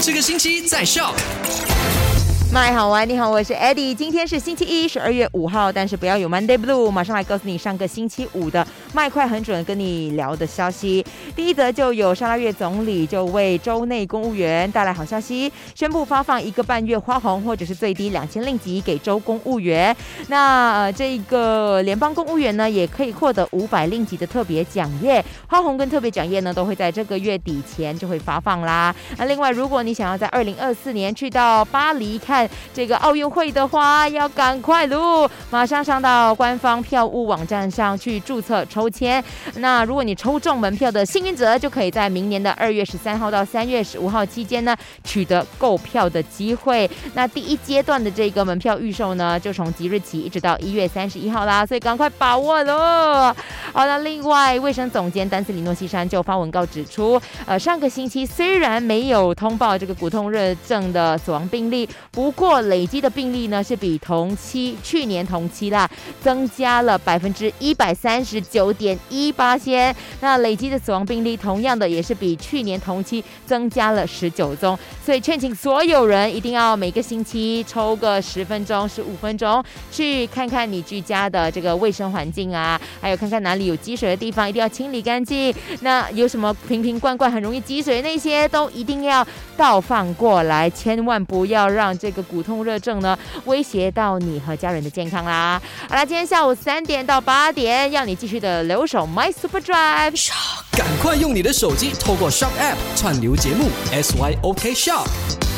这个星期在笑。麦好玩，你好，我是 Eddie。今天是星期一，十二月五号，但是不要有 Monday Blue。马上来告诉你上个星期五的麦快很准跟你聊的消息。第一则就有沙拉越总理就为州内公务员带来好消息，宣布发放一个半月花红或者是最低两千令吉给州公务员。那呃这个联邦公务员呢，也可以获得五百令吉的特别奖业。花红跟特别奖业呢，都会在这个月底前就会发放啦。那另外，如果你想要在二零二四年去到巴黎看这个奥运会的话，要赶快喽，马上上到官方票务网站上去注册抽签。那如果你抽中门票的幸运者，就可以在明年的二月十三号到三月十五号期间呢，取得购票的机会。那第一阶段的这个门票预售呢，就从即日起一直到一月三十一号啦，所以赶快把握喽。好那，另外卫生总监丹斯里诺西山就发文告指出，呃，上个星期虽然没有通报这个骨痛热症的死亡病例，不过累积的病例呢是比同期去年同期啦增加了百分之一百三十九点一八先。那累积的死亡病例同样的也是比去年同期增加了十九宗，所以劝请所有人一定要每个星期抽个十分钟、十五分钟，去看看你居家的这个卫生环境啊，还有看看哪里有积水的地方，一定要清理干净。那有什么瓶瓶罐罐很容易积水那些，都一定要倒放过来，千万不要让这个骨痛热症呢威胁到你和家人的健康啦。好啦，今天下午三点到八点，要你继续的留守 My Super Drive。赶快用你的手机透过 Shop App 串流节目 SYOK Shop。